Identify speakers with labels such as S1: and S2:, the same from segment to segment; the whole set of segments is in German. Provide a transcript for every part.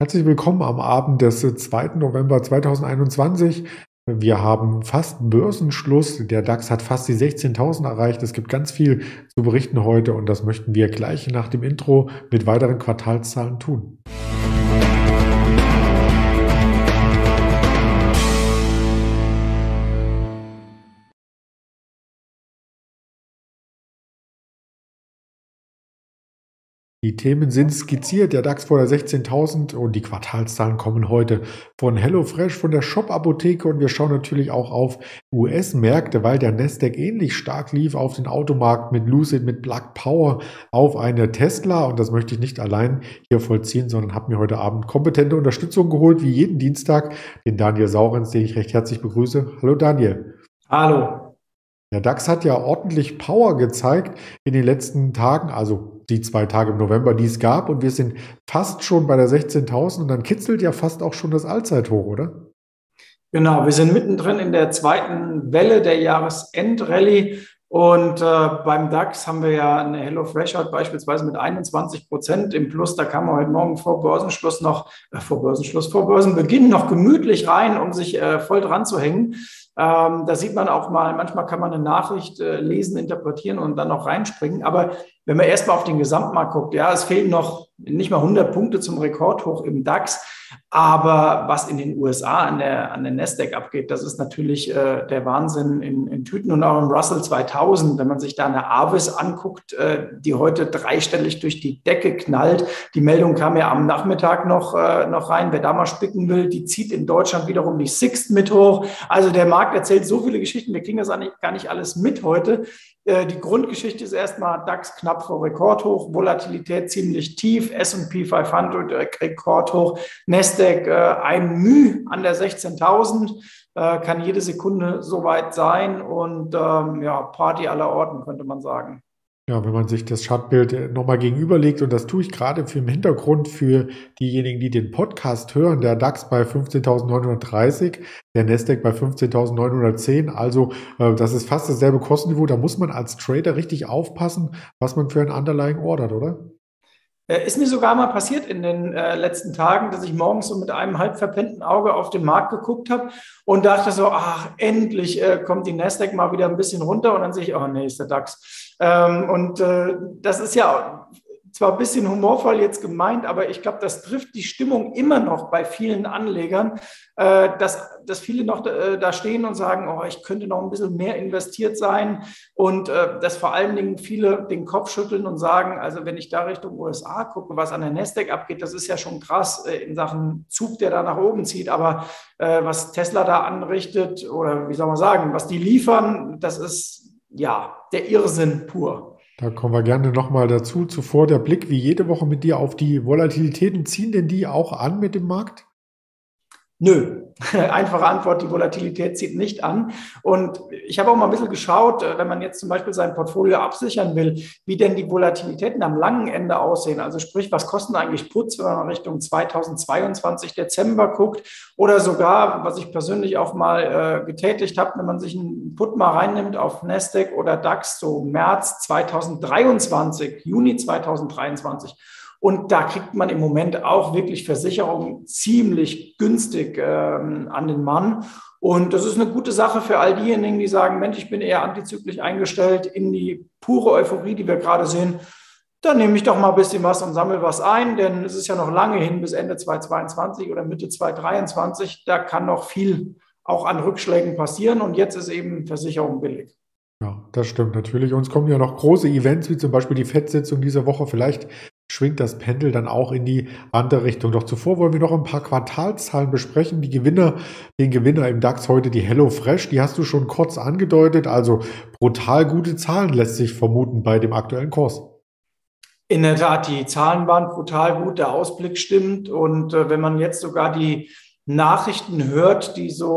S1: Herzlich willkommen am Abend des 2. November 2021. Wir haben fast Börsenschluss. Der DAX hat fast die 16.000 erreicht. Es gibt ganz viel zu berichten heute und das möchten wir gleich nach dem Intro mit weiteren Quartalszahlen tun. Die Themen sind skizziert, der DAX vor der 16.000 und die Quartalszahlen kommen heute von HelloFresh, von der Shop-Apotheke und wir schauen natürlich auch auf US-Märkte, weil der Nasdaq ähnlich stark lief auf den Automarkt mit Lucid, mit Black Power auf eine Tesla und das möchte ich nicht allein hier vollziehen, sondern habe mir heute Abend kompetente Unterstützung geholt, wie jeden Dienstag, den Daniel Saurens, den ich recht herzlich begrüße. Hallo Daniel.
S2: Hallo.
S1: Der DAX hat ja ordentlich Power gezeigt in den letzten Tagen, also die zwei Tage im November, die es gab. Und wir sind fast schon bei der 16.000 und dann kitzelt ja fast auch schon das Allzeithoch, oder?
S2: Genau, wir sind mittendrin in der zweiten Welle der Jahresendrallye. Und äh, beim DAX haben wir ja eine Hello Fresh heute beispielsweise mit 21 Prozent im Plus. Da kam man heute Morgen vor Börsenschluss noch, äh, vor Börsenschluss, vor Börsenbeginn noch gemütlich rein, um sich äh, voll dran zu hängen. Ähm, da sieht man auch mal, manchmal kann man eine Nachricht äh, lesen, interpretieren und dann noch reinspringen. Aber wenn man erstmal auf den Gesamtmarkt guckt, ja, es fehlen noch nicht mal 100 Punkte zum Rekordhoch im DAX. Aber was in den USA an der, an der Nasdaq abgeht, das ist natürlich äh, der Wahnsinn in, in Tüten und auch im Russell 2000. Wenn man sich da eine Avis anguckt, äh, die heute dreistellig durch die Decke knallt. Die Meldung kam ja am Nachmittag noch, äh, noch rein. Wer da mal spicken will, die zieht in Deutschland wiederum die Sixt mit hoch. Also der Markt erzählt so viele Geschichten. Wir kriegen das gar nicht alles mit heute. Äh, die Grundgeschichte ist erstmal DAX knapp vor Rekordhoch, Volatilität ziemlich tief, S&P 500 äh, Rekordhoch, Nasdaq äh, ein Müh an der 16.000, kann jede Sekunde soweit sein und ähm, ja, Party aller Orten, könnte man sagen.
S1: Ja, wenn man sich das Chartbild äh, nochmal gegenüberlegt, und das tue ich gerade für im Hintergrund für diejenigen, die den Podcast hören, der DAX bei 15.930, der Nasdaq bei 15.910, also äh, das ist fast dasselbe Kostenniveau, da muss man als Trader richtig aufpassen, was man für ein Underlying ordert, oder?
S2: Äh, ist mir sogar mal passiert in den äh, letzten Tagen, dass ich morgens so mit einem halb verpennten Auge auf den Markt geguckt habe und dachte so, ach, endlich äh, kommt die Nasdaq mal wieder ein bisschen runter und dann sehe ich, oh nee, ist der DAX. Ähm, und äh, das ist ja zwar ein bisschen humorvoll jetzt gemeint, aber ich glaube, das trifft die Stimmung immer noch bei vielen Anlegern, äh, dass, dass viele noch äh, da stehen und sagen, oh, ich könnte noch ein bisschen mehr investiert sein und äh, dass vor allen Dingen viele den Kopf schütteln und sagen, also wenn ich da Richtung USA gucke, was an der Nasdaq abgeht, das ist ja schon krass in Sachen Zug, der da nach oben zieht, aber was Tesla da anrichtet oder wie soll man sagen, was die liefern, das ist ja der Irrsinn pur.
S1: Da kommen wir gerne nochmal dazu. Zuvor der Blick wie jede Woche mit dir auf die Volatilitäten. Ziehen denn die auch an mit dem Markt?
S2: Nö, einfache Antwort, die Volatilität zieht nicht an. Und ich habe auch mal ein bisschen geschaut, äh, wenn man jetzt zum Beispiel sein Portfolio absichern will, wie denn die Volatilitäten am langen Ende aussehen. Also sprich, was kosten eigentlich Putz, wenn man Richtung 2022 Dezember guckt oder sogar, was ich persönlich auch mal äh, getätigt habe, wenn man sich einen Put mal reinnimmt auf Nasdaq oder DAX, so März 2023, Juni 2023 und da kriegt man im Moment auch wirklich Versicherungen ziemlich günstig ähm, an den Mann. Und das ist eine gute Sache für all diejenigen, die sagen, Mensch, ich bin eher antizyklisch eingestellt in die pure Euphorie, die wir gerade sehen. Dann nehme ich doch mal ein bisschen was und sammle was ein, denn es ist ja noch lange hin bis Ende 2022 oder Mitte 2023. Da kann noch viel auch an Rückschlägen passieren und jetzt ist eben Versicherung billig.
S1: Ja, das stimmt natürlich. Uns kommen ja noch große Events, wie zum Beispiel die FED-Sitzung dieser Woche. Vielleicht schwingt das Pendel dann auch in die andere Richtung. Doch zuvor wollen wir noch ein paar Quartalzahlen besprechen. Die Gewinner, den Gewinner im DAX heute, die HelloFresh, die hast du schon kurz angedeutet. Also brutal gute Zahlen lässt sich vermuten bei dem aktuellen Kurs.
S2: In der Tat, die Zahlen waren brutal gut, der Ausblick stimmt. Und äh, wenn man jetzt sogar die Nachrichten hört, die so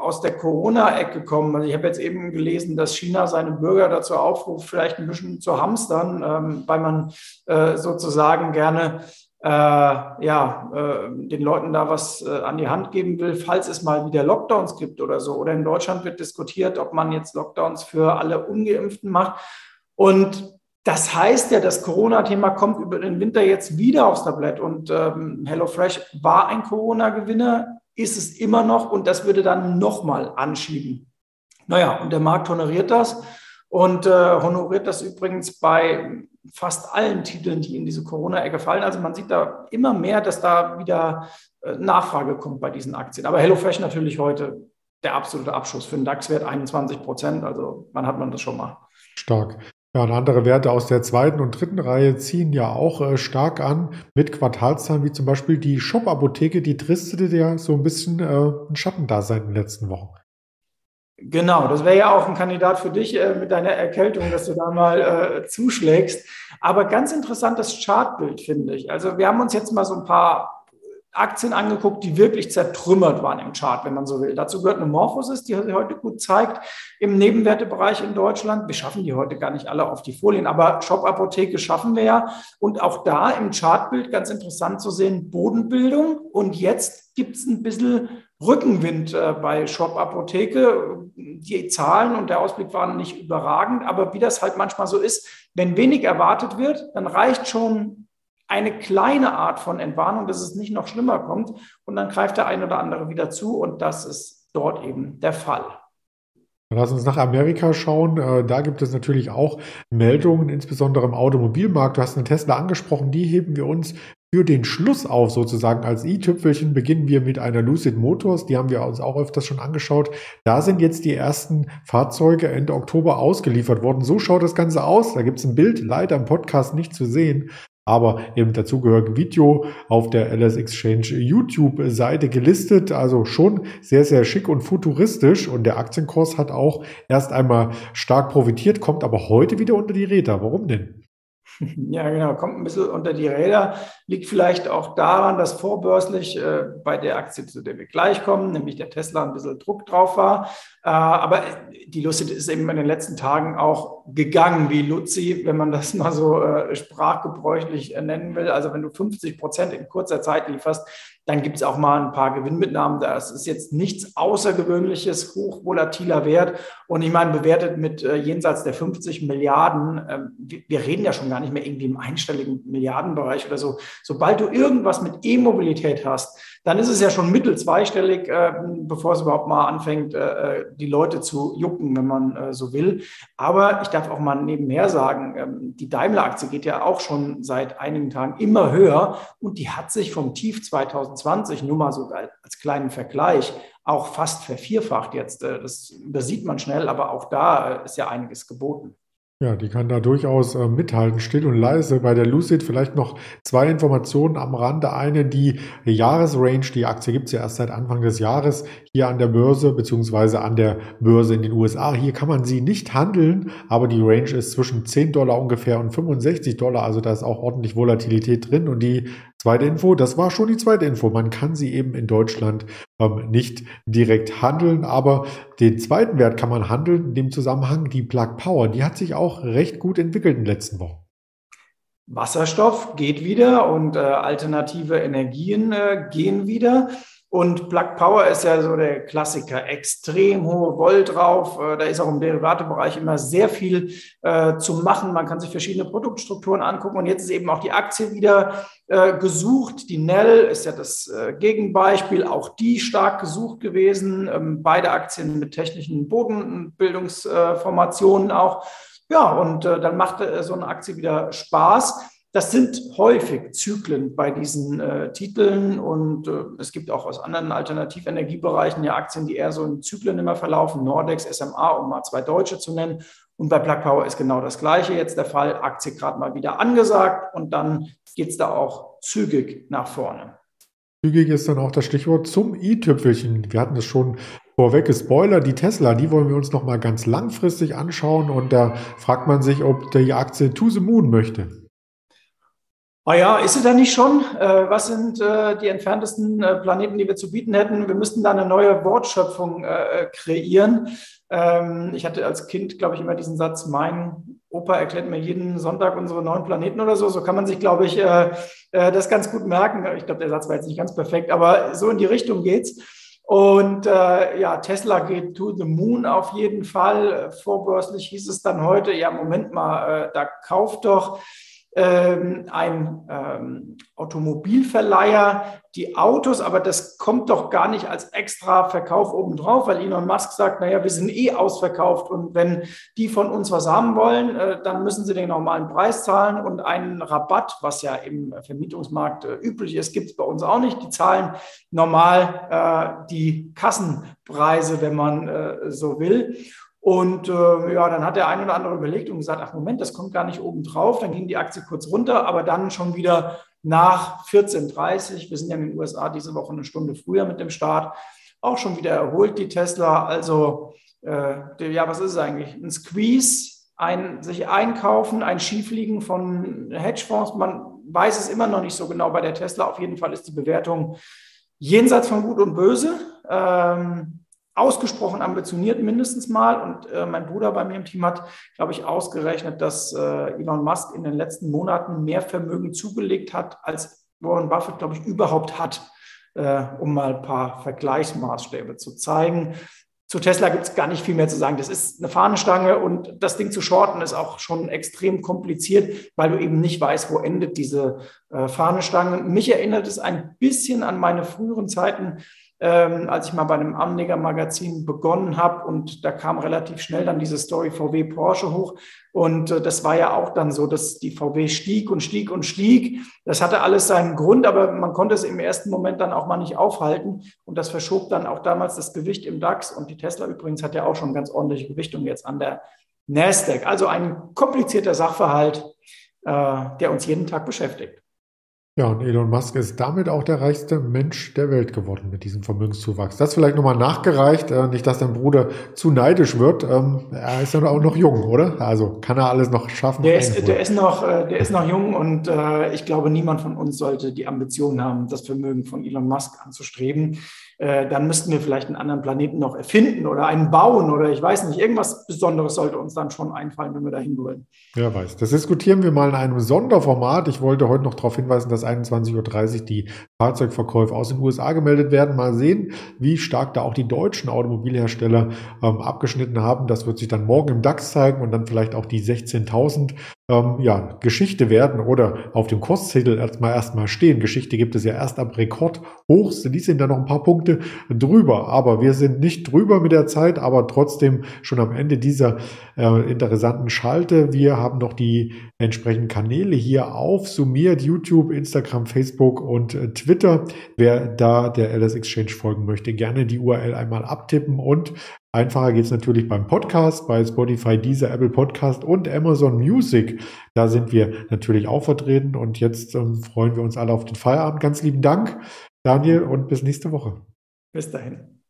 S2: aus der Corona-Ecke kommen. Also ich habe jetzt eben gelesen, dass China seine Bürger dazu aufruft, vielleicht ein bisschen zu hamstern, ähm, weil man äh, sozusagen gerne äh, ja, äh, den Leuten da was äh, an die Hand geben will, falls es mal wieder Lockdowns gibt oder so. Oder in Deutschland wird diskutiert, ob man jetzt Lockdowns für alle Ungeimpften macht. Und Das heißt ja, das Corona-Thema kommt über den Winter jetzt wieder aufs Tablett. Und ähm, HelloFresh war ein Corona-Gewinner, ist es immer noch und das würde dann nochmal anschieben. Naja, und der Markt honoriert das und äh, honoriert das übrigens bei fast allen Titeln, die in diese Corona-Ecke fallen. Also man sieht da immer mehr, dass da wieder äh, Nachfrage kommt bei diesen Aktien. Aber HelloFresh natürlich heute der absolute Abschuss für den DAX-Wert 21 Prozent. Also wann hat man das schon mal?
S1: Stark. Ja, und andere Werte aus der zweiten und dritten Reihe ziehen ja auch äh, stark an mit Quartalszahlen, wie zum Beispiel die Shop-Apotheke, die tristete ja so ein bisschen äh, ein Schattendasein in den letzten Wochen.
S2: Genau, das wäre ja auch ein Kandidat für dich äh, mit deiner Erkältung, dass du da mal äh, zuschlägst. Aber ganz interessantes Chartbild, finde ich. Also wir haben uns jetzt mal so ein paar Aktien angeguckt, die wirklich zertrümmert waren im Chart, wenn man so will. Dazu gehört eine Morphosis, die heute gut zeigt im Nebenwertebereich in Deutschland. Wir schaffen die heute gar nicht alle auf die Folien, aber Shop-Apotheke schaffen wir ja. Und auch da im Chartbild ganz interessant zu sehen, Bodenbildung. Und jetzt gibt es ein bisschen Rückenwind äh, bei Shop-Apotheke. Die Zahlen und der Ausblick waren nicht überragend, aber wie das halt manchmal so ist, wenn wenig erwartet wird, dann reicht schon eine kleine Art von Entwarnung, dass es nicht noch schlimmer kommt. Und dann greift der ein oder andere wieder zu. Und das ist dort eben der Fall.
S1: Lass uns nach Amerika schauen. Äh, da gibt es natürlich auch Meldungen, insbesondere im Automobilmarkt. Du hast eine Tesla angesprochen, die heben wir uns für den Schluss auf, sozusagen als i-Tüpfelchen beginnen wir mit einer Lucid Motors. Die haben wir uns auch öfters schon angeschaut. Da sind jetzt die ersten Fahrzeuge Ende Oktober ausgeliefert worden. So schaut das Ganze aus. Da gibt es ein Bild, leider im Podcast nicht zu sehen aber im dazugehörigen Video auf der LS Exchange YouTube-Seite gelistet. Also schon sehr, sehr schick und futuristisch. Und der Aktienkurs hat auch erst einmal stark profitiert, kommt aber heute wieder unter die Räder. Warum denn?
S2: Ja, genau, kommt ein bisschen unter die Räder. Liegt vielleicht auch daran, dass vorbörslich äh, bei der Aktie, zu der wir gleich kommen, nämlich der Tesla, ein bisschen Druck drauf war. Äh, aber die Lucid ist eben in den letzten Tagen auch gegangen, wie Luzi, wenn man das mal so äh, sprachgebräuchlich äh, nennen will. Also wenn du 50 Prozent in kurzer Zeit lieferst, dann gibt es auch mal ein paar Gewinnmitnahmen. Das ist jetzt nichts Außergewöhnliches, hochvolatiler Wert. Und ich meine, bewertet mit äh, jenseits der 50 Milliarden, äh, wir, wir, reden ja schon gar nicht mehr irgendwie im einstelligen Milliardenbereich oder so. Sobald du irgendwas mit E-Mobilität hast, dann ist es ja schon mittel zweistellig, äh, bevor es überhaupt mal anfängt, äh, äh, die Leute zu jucken, wenn man äh, so will. Aber ich darf auch mal nebenher sagen, ähm, die Daimler-Aktie geht ja auch schon seit einigen Tagen immer höher und die hat sich vom Tief 2020, nur mal so als kleinen Vergleich, auch fast vervierfacht jetzt. Äh, das übersieht man schnell, aber auch da äh, ist ja einiges geboten.
S1: Ja, die kann da durchaus äh, mithalten, still und leise. Bei der Lucid vielleicht noch zwei Informationen am Rande. Eine, die Jahresrange, die Aktie gibt es ja erst seit Anfang des Jahres hier an der Börse, beziehungsweise an der Börse in den USA. Hier kann man sie nicht handeln, aber die Range ist zwischen 10 Dollar ungefähr und 65 Dollar. Also da ist auch ordentlich Volatilität drin. Und die Zweite Info, das war schon die zweite Info. Man kann sie eben in Deutschland ähm, nicht direkt handeln, aber den zweiten Wert kann man handeln in dem Zusammenhang. Die Plug Power, die hat sich auch recht gut entwickelt in den letzten Wochen.
S2: Wasserstoff geht wieder und äh, alternative Energien äh, gehen wieder. Und Plug Power ist ja so der Klassiker, extrem hohe Volt drauf. Äh, da ist auch im Derivatebereich immer sehr viel äh, zu machen. Man kann sich verschiedene Produktstrukturen angucken. Und jetzt ist eben auch die Aktie wieder äh, gesucht. Die Nell ist ja das äh, Gegenbeispiel, auch die stark gesucht gewesen. Ähm, beide Aktien mit technischen Bodenbildungsformationen auch. Ja, und äh, dann macht so eine Aktie wieder Spaß. Das sind häufig Zyklen bei diesen äh, Titeln und äh, es gibt auch aus anderen Alternativenergiebereichen ja Aktien, die eher so in Zyklen immer verlaufen. Nordex, SMA, um mal zwei Deutsche zu nennen. Und bei Plug Power ist genau das Gleiche jetzt der Fall. Aktie gerade mal wieder angesagt und dann geht es da auch zügig nach vorne.
S1: Zügig ist dann auch das Stichwort zum i-Tüpfelchen. Wir hatten es schon vorweg Spoiler, die Tesla, die wollen wir uns noch mal ganz langfristig anschauen und da fragt man sich, ob die Aktie to the moon möchte.
S2: Ah ja, ist sie da nicht schon? Äh, was sind äh, die entferntesten äh, Planeten, die wir zu bieten hätten? Wir müssten da eine neue Wortschöpfung äh, kreieren. Ähm, ich hatte als Kind, glaube ich, immer diesen Satz, mein Opa erklärt mir jeden Sonntag unsere neuen Planeten oder so. So kann man sich, glaube ich, äh, äh, das ganz gut merken. Ich glaube, der Satz war jetzt nicht ganz perfekt, aber so in die Richtung geht's. Und äh, ja, Tesla geht to the moon auf jeden Fall. Vorbörslich hieß es dann heute, ja, Moment mal, äh, da kauft doch ähm, ein ähm, Automobilverleiher die Autos, aber das kommt doch gar nicht als extra Verkauf obendrauf, weil Elon Musk sagt, naja, wir sind eh ausverkauft und wenn die von uns was haben wollen, äh, dann müssen sie den normalen Preis zahlen und einen Rabatt, was ja im Vermietungsmarkt äh, üblich ist, gibt es bei uns auch nicht. Die zahlen normal äh, die Kassenpreise, wenn man äh, so will. Und äh, ja, dann hat der ein oder andere überlegt und gesagt, ach Moment, das kommt gar nicht oben drauf. Dann ging die Aktie kurz runter, aber dann schon wieder nach 14.30 Wir sind ja in den USA diese Woche eine Stunde früher mit dem Start. Auch schon wieder erholt die Tesla. Also äh, ja, was ist es eigentlich? Ein Squeeze, ein sich einkaufen, ein Schiefliegen von Hedgefonds. Man weiß es immer noch nicht so genau bei der Tesla. Auf jeden Fall ist die Bewertung jenseits von Gut und Böse. Ähm, ausgesprochen ambitioniert mindestens mal. Und äh, mein Bruder bei mir im Team hat, glaube ich, ausgerechnet, dass äh, Elon Musk in den letzten Monaten mehr Vermögen zugelegt hat, als Warren Buffett, glaube ich, überhaupt hat, äh, um mal ein paar Vergleichsmaßstäbe zu zeigen. Zu Tesla gibt es gar nicht viel mehr zu sagen. Das ist eine Fahnenstange und das Ding zu shorten ist auch schon extrem kompliziert, weil du eben nicht weißt, wo endet diese äh, Fahnenstange. Mich erinnert es ein bisschen an meine früheren Zeiten ähm, als ich mal bei einem Anleger-Magazin begonnen habe. Und da kam relativ schnell dann diese Story VW Porsche hoch. Und äh, das war ja auch dann so, dass die VW stieg und stieg und stieg. Das hatte alles seinen Grund, aber man konnte es im ersten Moment dann auch mal nicht aufhalten. Und das verschob dann auch damals das Gewicht im DAX. Und die Tesla übrigens hat ja auch schon ganz ordentliche Gewichtung jetzt an der Nasdaq. Also ein komplizierter Sachverhalt, äh, der uns jeden Tag beschäftigt.
S1: Ja, und Elon Musk ist damit auch der reichste Mensch der Welt geworden mit diesem Vermögenszuwachs. Das vielleicht nochmal nachgereicht, äh, nicht, dass dein Bruder zu neidisch wird. Ähm, er ist ja auch noch jung, oder? Also kann er alles noch schaffen?
S2: Der ist, der ist, noch, äh, der ist noch jung und äh, ich glaube, niemand von uns sollte die Ambition haben, das Vermögen von Elon Musk anzustreben. Äh, dann müssten wir vielleicht einen anderen Planeten noch erfinden oder einen bauen oder ich weiß nicht, irgendwas Besonderes sollte uns dann schon einfallen, wenn wir dahin wollen.
S1: Wer weiß. Das diskutieren wir mal in einem Sonderformat. Ich wollte heute noch darauf hinweisen, dass 21.30 Uhr die Fahrzeugverkäufe aus den USA gemeldet werden. Mal sehen, wie stark da auch die deutschen Automobilhersteller ähm, abgeschnitten haben. Das wird sich dann morgen im DAX zeigen und dann vielleicht auch die 16.000 ähm, ja, Geschichte werden oder auf dem Kurszettel erstmal erstmal stehen. Geschichte gibt es ja erst ab Rekordhochs. Die sind da noch ein paar Punkte drüber. Aber wir sind nicht drüber mit der Zeit, aber trotzdem schon am Ende dieser äh, interessanten Schalte. Wir haben noch die entsprechenden Kanäle hier aufsummiert. YouTube, Instagram, Facebook und äh, Twitter. Wer da der LS Exchange folgen möchte, gerne die URL einmal abtippen und Einfacher geht es natürlich beim Podcast, bei Spotify, dieser Apple Podcast und Amazon Music. Da sind wir natürlich auch vertreten und jetzt ähm, freuen wir uns alle auf den Feierabend. Ganz lieben Dank, Daniel, und bis nächste Woche.
S2: Bis dahin.